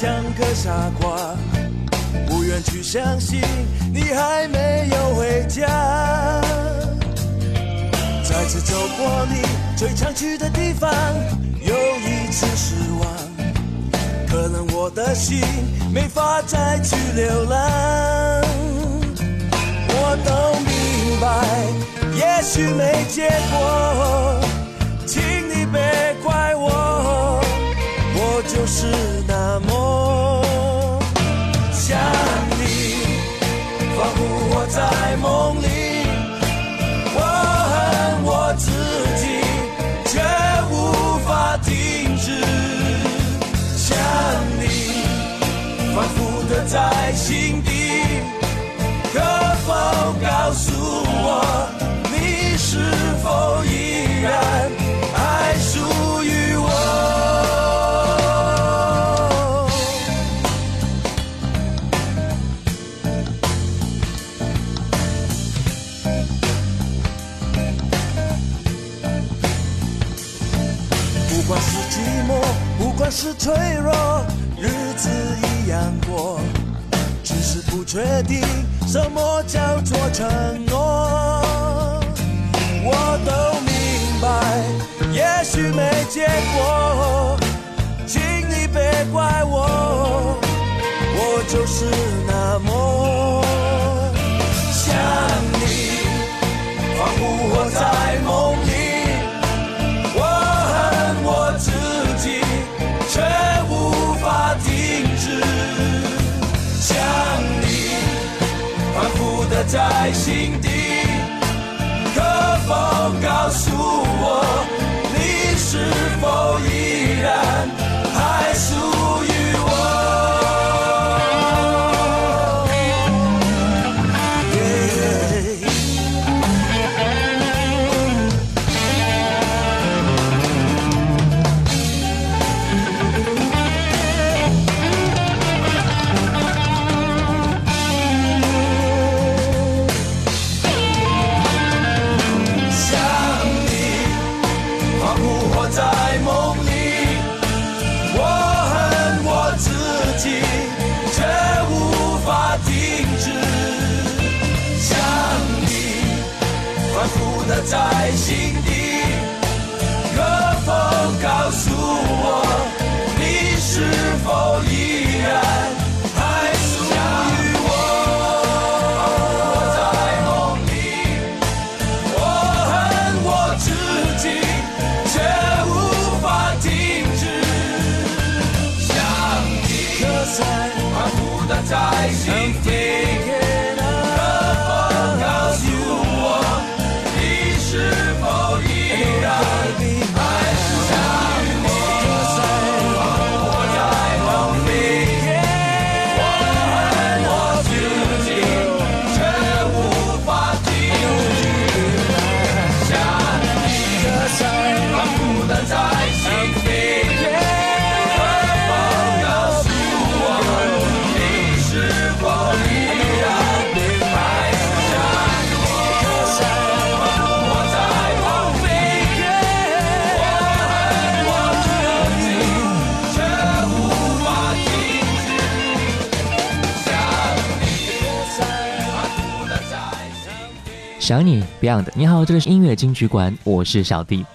像个傻瓜，不愿去相信你还没有回家。再次走过你最常去的地方，又一次失望。可能我的心没法再去流浪。我都明白，也许没结果，请你别怪我。我就是那么想你，仿佛我在梦里。我恨我自己，却无法停止想你，反复的在心底。可否告诉我，在心底。可否告诉我，你是否想你，Beyond。你好，这里是音乐金曲馆，我是小弟。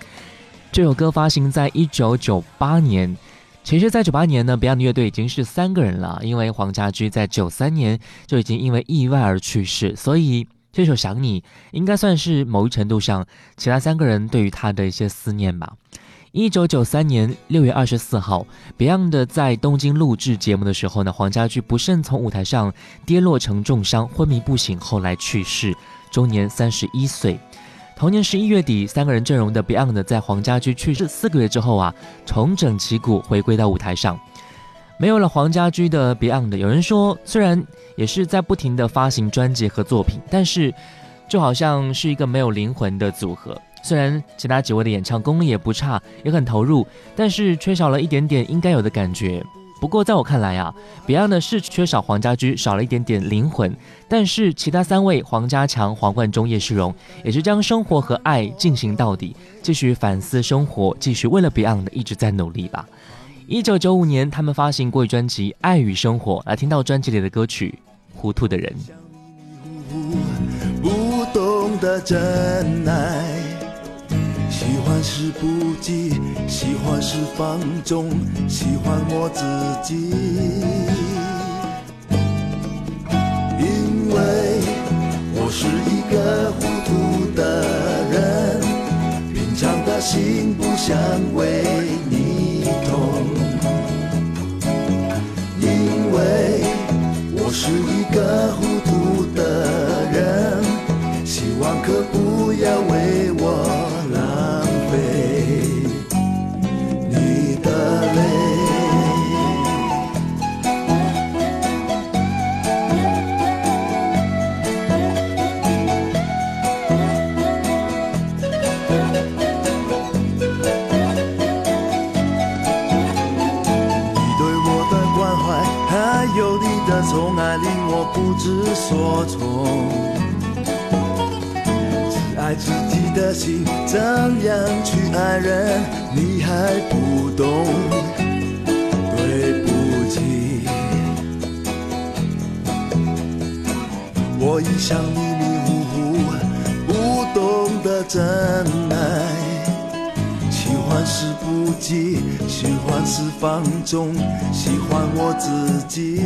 这首歌发行在一九九八年。其实，在九八年呢，Beyond 乐队已经是三个人了，因为黄家驹在九三年就已经因为意外而去世，所以这首《想你》应该算是某一程度上其他三个人对于他的一些思念吧。一九九三年六月二十四号，Beyond 在东京录制节目的时候呢，黄家驹不慎从舞台上跌落成重伤，昏迷不醒，后来去世。终年三十一岁，同年十一月底，三个人阵容的 Beyond 在黄家驹去世四个月之后啊，重整旗鼓，回归到舞台上。没有了黄家驹的 Beyond，有人说，虽然也是在不停的发行专辑和作品，但是就好像是一个没有灵魂的组合。虽然其他几位的演唱功力也不差，也很投入，但是缺少了一点点应该有的感觉。不过在我看来啊，Beyond 是缺少黄家驹，少了一点点灵魂。但是其他三位黄家强、黄贯中、叶世荣，也是将生活和爱进行到底，继续反思生活，继续为了 Beyond 一直在努力吧。一九九五年，他们发行过一专辑《爱与生活》，来听到专辑里的歌曲《糊涂的人》。不懂得真爱。喜欢是不羁，喜欢是放纵，喜欢我自己。知所措，只爱自己的心，怎样去爱人，你还不懂。对不起，我一向迷迷糊糊，不懂得真爱。喜欢是不羁，喜欢是放纵，喜欢我自己。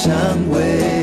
香味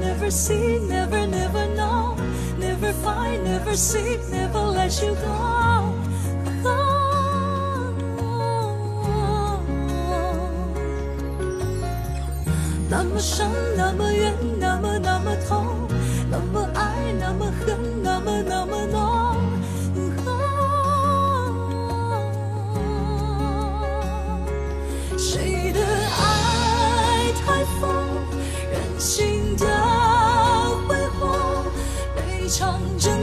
never see, never, never know. Never find, never seek, never let you go. go.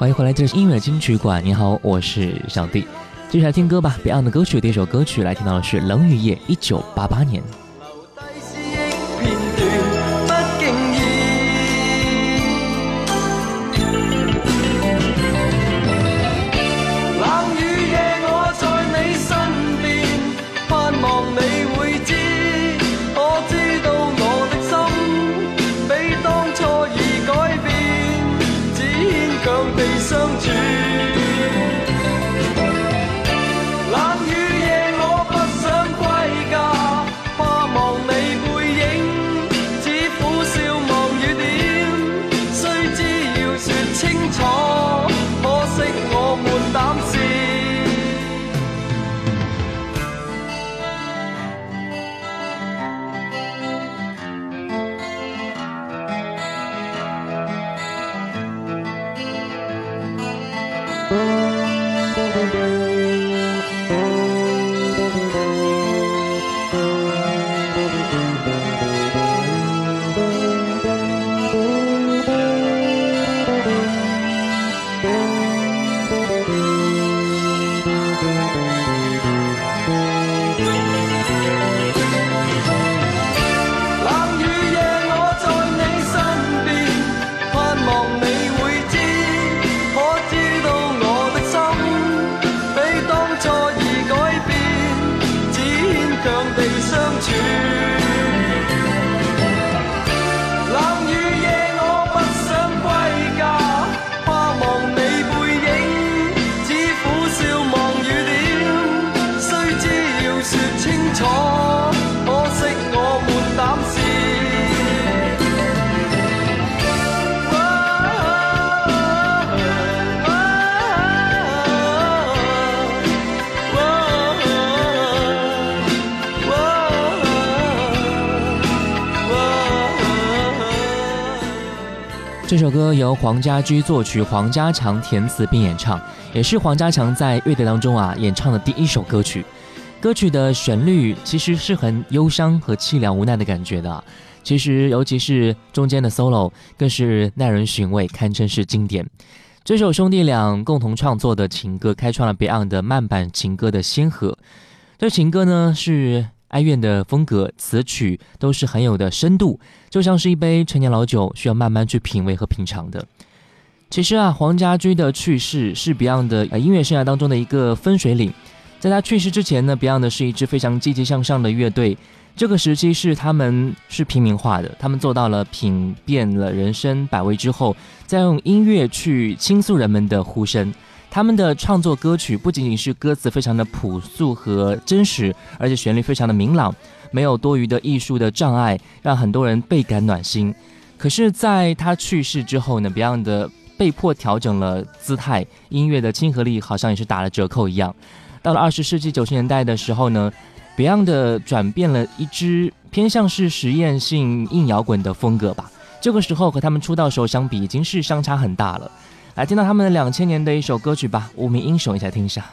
欢迎回来，这是音乐金曲馆。你好，我是小弟。接下来听歌吧，Beyond 的歌曲，第一首歌曲来听到的是《冷雨夜》，一九八八年。由黄家驹作曲，黄家强填词并演唱，也是黄家强在乐队当中啊演唱的第一首歌曲。歌曲的旋律其实是很忧伤和凄凉无奈的感觉的。其实，尤其是中间的 solo 更是耐人寻味，堪称是经典。这首兄弟俩共同创作的情歌，开创了 Beyond 的慢板情歌的先河。这情歌呢是哀怨的风格，词曲都是很有的深度，就像是一杯陈年老酒，需要慢慢去品味和品尝的。其实啊，黄家驹的去世是 Beyond 的音乐生涯当中的一个分水岭。在他去世之前呢，Beyond 是一支非常积极向上的乐队。这个时期是他们是平民化的，他们做到了品遍了人生百味之后，再用音乐去倾诉人们的呼声。他们的创作歌曲不仅仅是歌词非常的朴素和真实，而且旋律非常的明朗，没有多余的艺术的障碍，让很多人倍感暖心。可是，在他去世之后呢，Beyond 被迫调整了姿态，音乐的亲和力好像也是打了折扣一样。到了二十世纪九十年代的时候呢，Beyond 转变了一支偏向是实验性硬摇滚的风格吧。这个时候和他们出道时候相比，已经是相差很大了。来听到他们的两千年的一首歌曲吧，《无名英雄》，一起来听一下。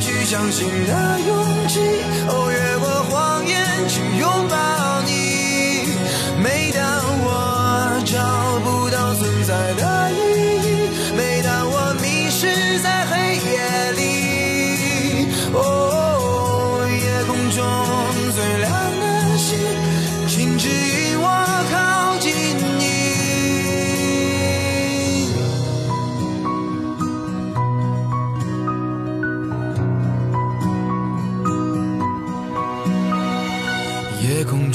去相信的勇气。哦越过谎言去拥抱。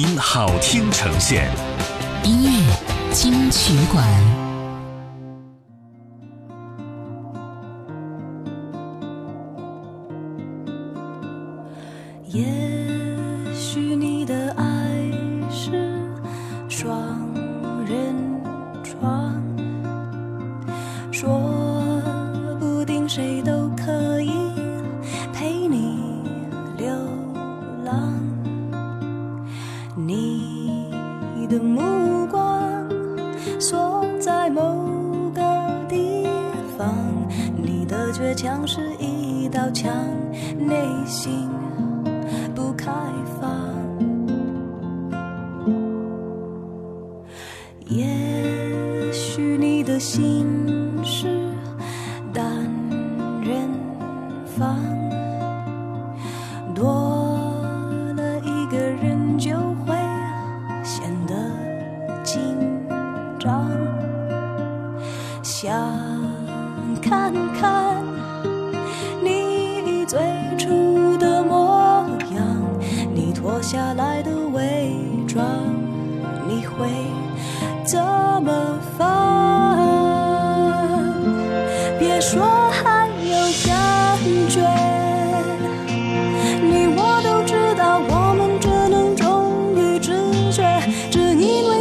您好，听呈现音乐金曲馆。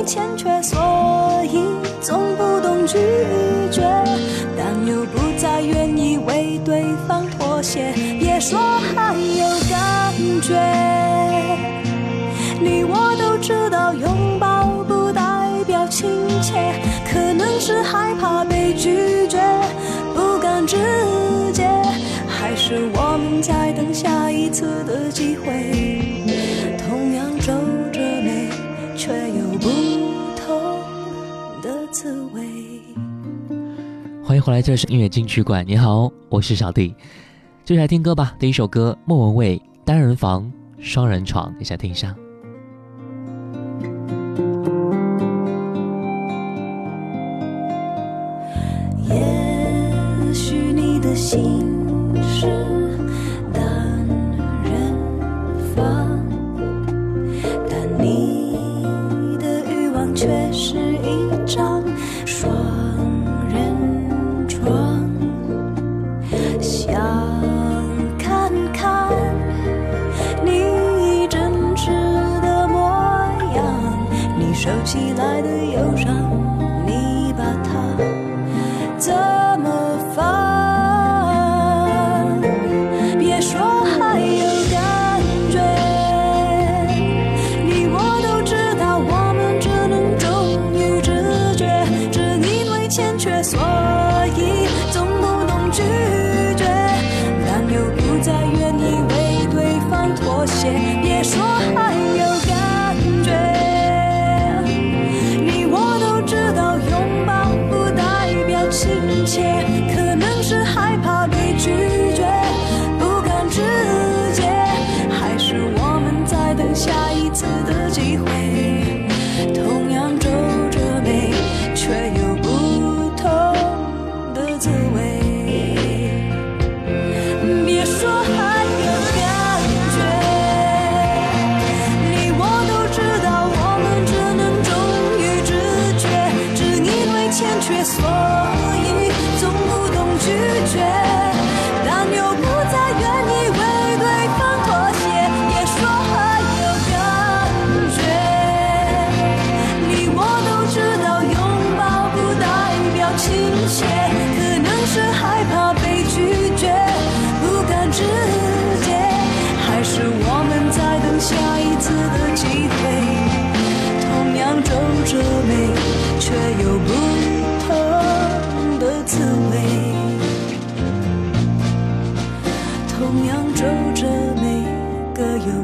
欠缺所以总不懂拒绝但又不再愿意为对方妥协别说还有感觉。你我都知道拥抱不代表亲切可能是害怕被拒绝不敢直接还是我们在等下一次的机会。后来，这是音乐金曲馆。你好，我是小弟。接下来听歌吧，第一首歌，莫文蔚《单人房双人床》，你想听一下。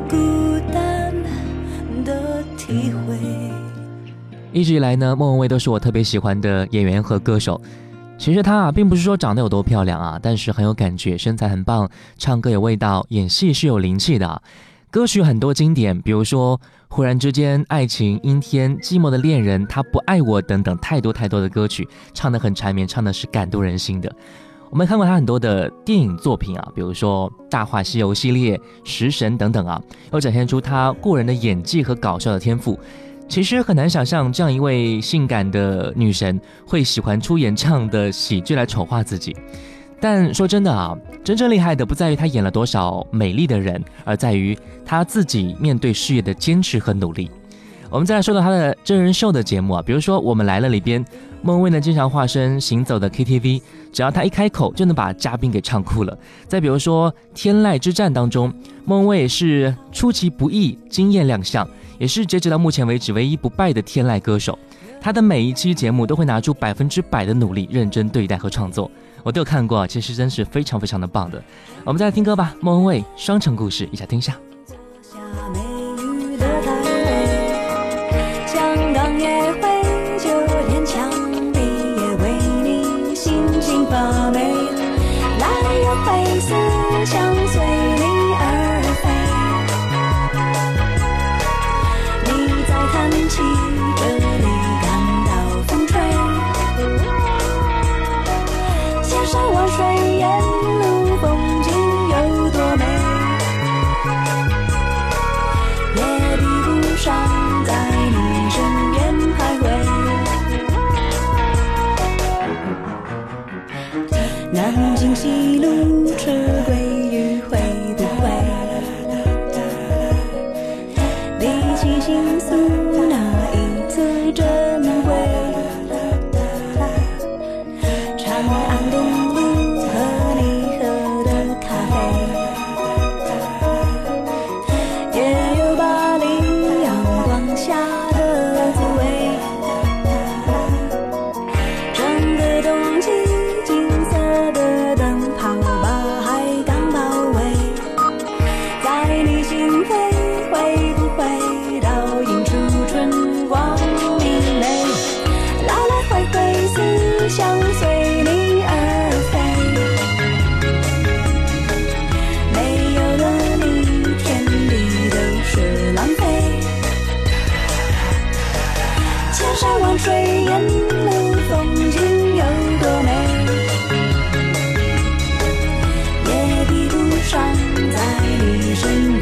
孤单的体会一直以来呢，莫文蔚都是我特别喜欢的演员和歌手。其实她啊，并不是说长得有多漂亮啊，但是很有感觉，身材很棒，唱歌有味道，演戏是有灵气的。歌曲很多经典，比如说《忽然之间》《爱情》《阴天》《寂寞的恋人》《他不爱我》等等，太多太多的歌曲，唱得很缠绵，唱的是感动人心的。我们看过他很多的电影作品啊，比如说《大话西游》系列、《食神》等等啊，又展现出他过人的演技和搞笑的天赋。其实很难想象，这样一位性感的女神会喜欢出演这样的喜剧来丑化自己。但说真的啊，真正厉害的不在于她演了多少美丽的人，而在于她自己面对事业的坚持和努力。我们再来说到她的真人秀的节目啊，比如说《我们来了》里边，孟蔚呢经常化身行走的 KTV，只要他一开口就能把嘉宾给唱哭了。再比如说《天籁之战》当中，孟蔚是出其不意惊艳亮相，也是截止到目前为止唯一不败的天籁歌手。他的每一期节目都会拿出百分之百的努力，认真对待和创作。我都有看过，其实真是非常非常的棒的。我们再来听歌吧，莫文蔚《双城故事》，一起来听一。下星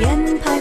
眼盼。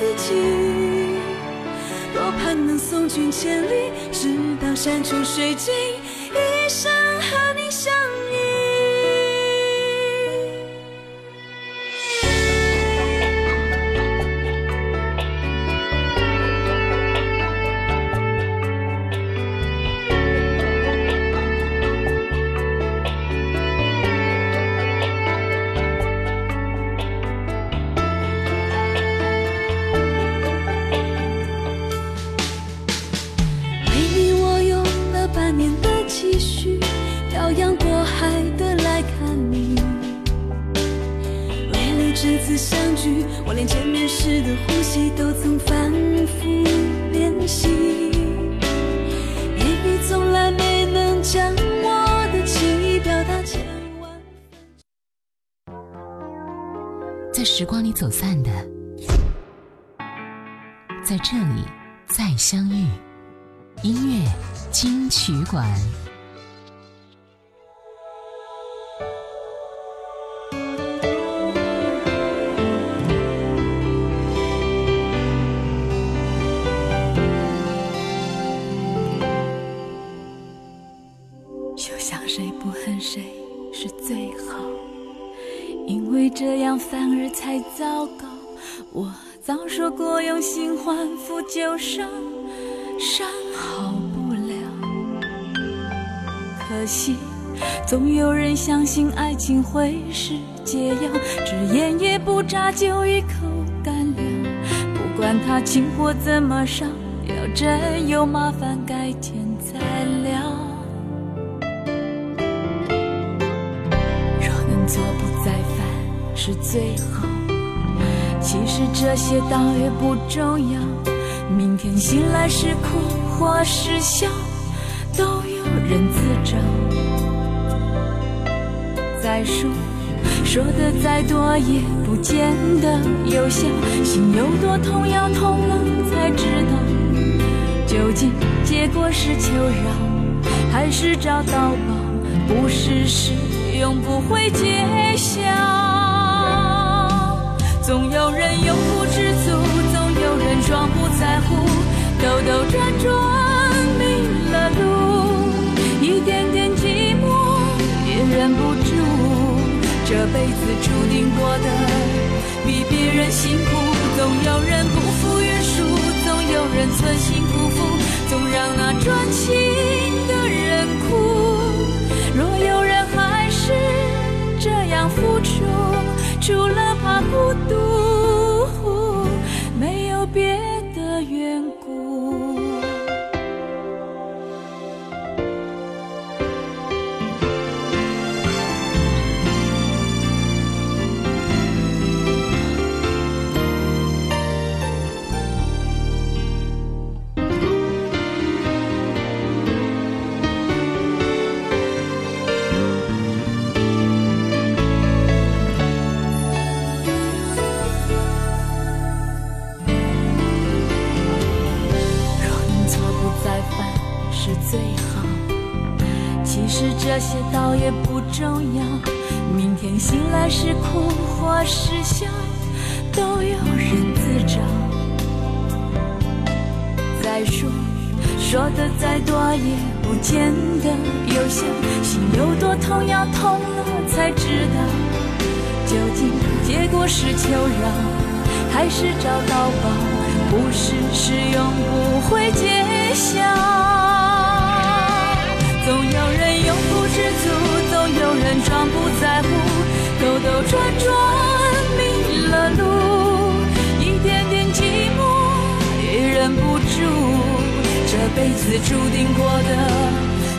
自己。多盼能送君千里，直到山穷水尽，一生的呼吸都曾反复练习。言语从来没能将我的情意表达千万。在时光里走散的，在这里再相遇。音乐金曲馆。如果用心换付旧伤，伤好不了。可惜总有人相信爱情会是解药，只烟也不眨就一口干了。不管它情火怎么烧，要真有麻烦改天再聊。若能做不再犯是最好。其实这些倒也不重要，明天醒来是哭或是笑，都有人自找。再说，说的再多也不见得有效，心有多痛要痛了才知道，究竟结果是求饶，还是找到宝？不试试，永不会揭晓。总有人永不知足，总有人装不在乎，兜兜转转迷了路，一点点寂寞也忍不住。这辈子注定过得比别人辛苦，总有人不负约束，总有人存心辜负，总让那专情的人哭。若有人还是这样付出，除了怕孤独，没有别也不见得有效。心有多痛，要痛了才知道，究竟结果是求饶，还是找到宝？不是是永不会揭晓。总有人永不知足，总有人装不在乎，兜兜转转迷了路，一点点寂寞也忍不住。这辈子注定过得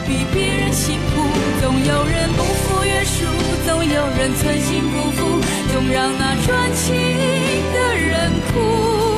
比别人辛苦，总有人不服约束，总有人存心辜负，总让那专情的人哭。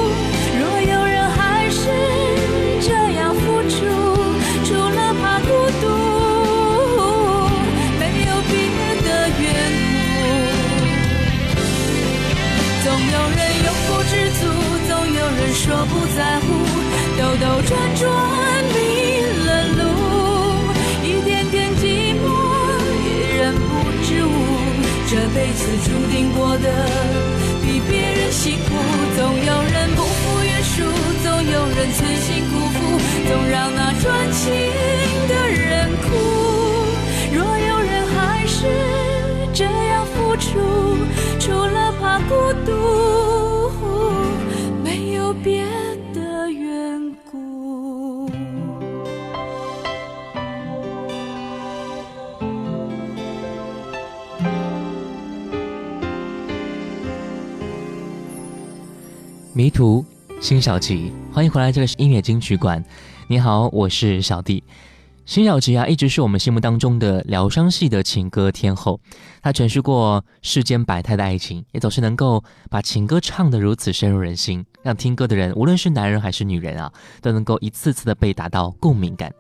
辛晓琪，欢迎回来，这里是音乐金曲馆。你好，我是小弟。辛晓琪啊，一直是我们心目当中的疗伤系的情歌天后。她诠释过世间百态的爱情，也总是能够把情歌唱得如此深入人心，让听歌的人，无论是男人还是女人啊，都能够一次次的被打到共鸣感。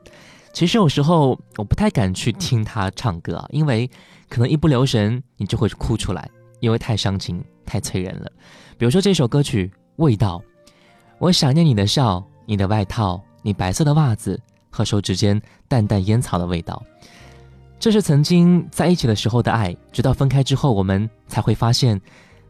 其实有时候我不太敢去听她唱歌啊，因为可能一不留神你就会哭出来，因为太伤情、太催人了。比如说这首歌曲。味道，我想念你的笑，你的外套，你白色的袜子和手指间淡淡烟草的味道。这是曾经在一起的时候的爱，直到分开之后，我们才会发现，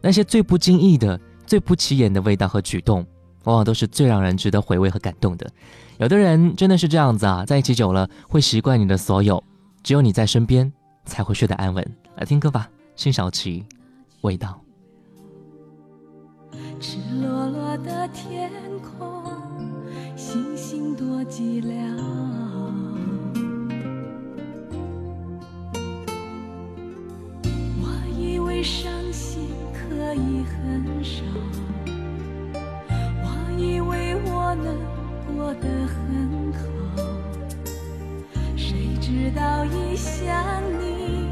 那些最不经意的、最不起眼的味道和举动，往往都是最让人值得回味和感动的。有的人真的是这样子啊，在一起久了会习惯你的所有，只有你在身边才会睡得安稳。来听歌吧，辛晓琪，味道。赤裸裸的天空，星星多寂寥。我以为伤心可以很少，我以为我能过得很好，谁知道一想你，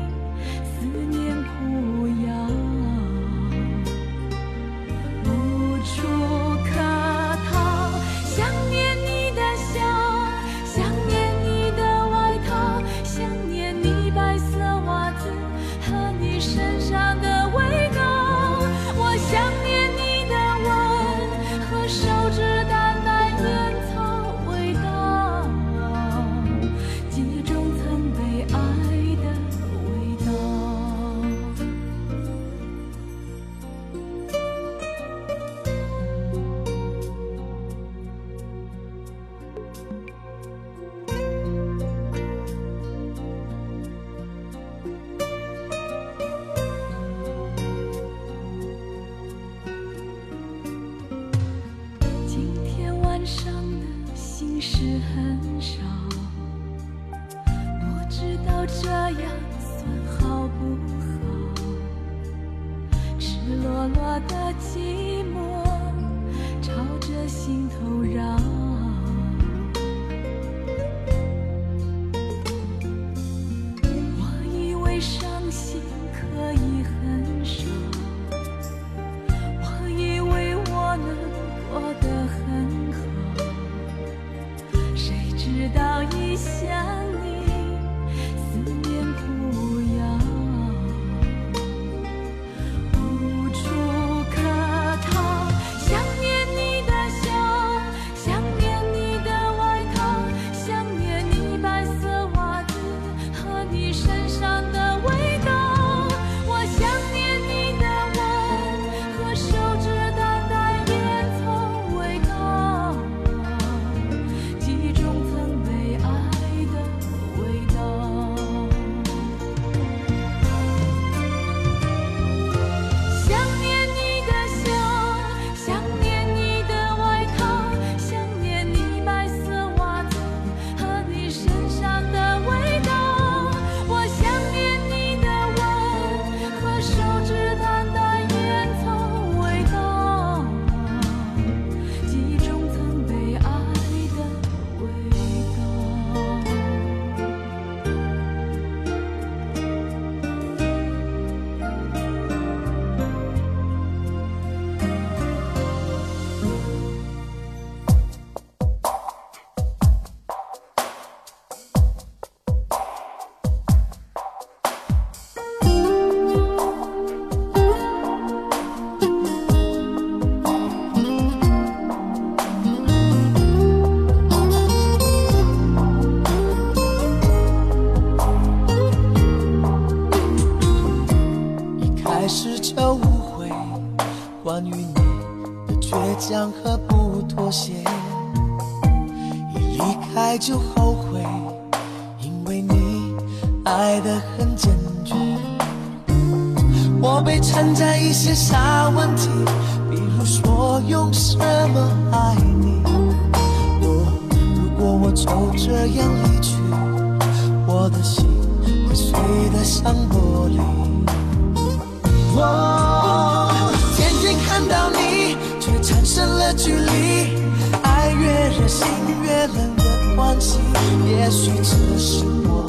也许只是我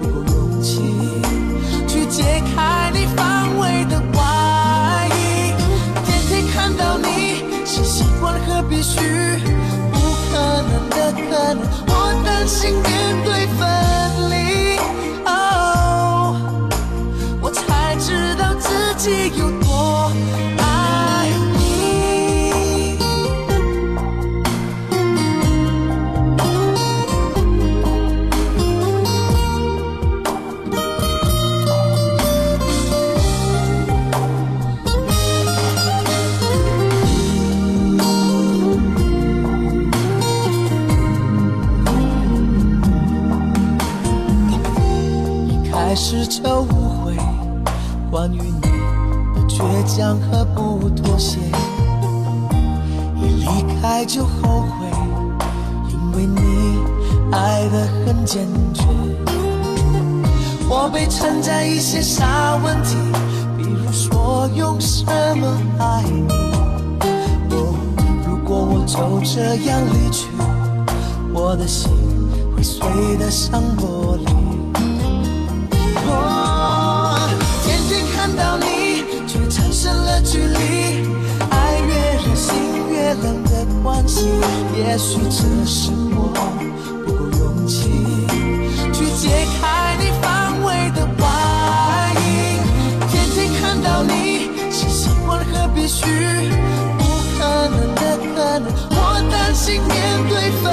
不够勇气去解开你防卫的外衣。天天看到你是习惯和必须，不可能的可能，我担心面对分离。哦。我才知道自己有开始就误会，关于你的倔强和不妥协。一离开就后悔，因为你爱得很坚决。我被缠在一些傻问题，比如说用什么爱你。哦，如果我就这样离去，我的心会碎得像玻也许这是我不够勇气去解开你防卫的外衣。天天看到你是习惯和必须，不可能的可能，我担心面对分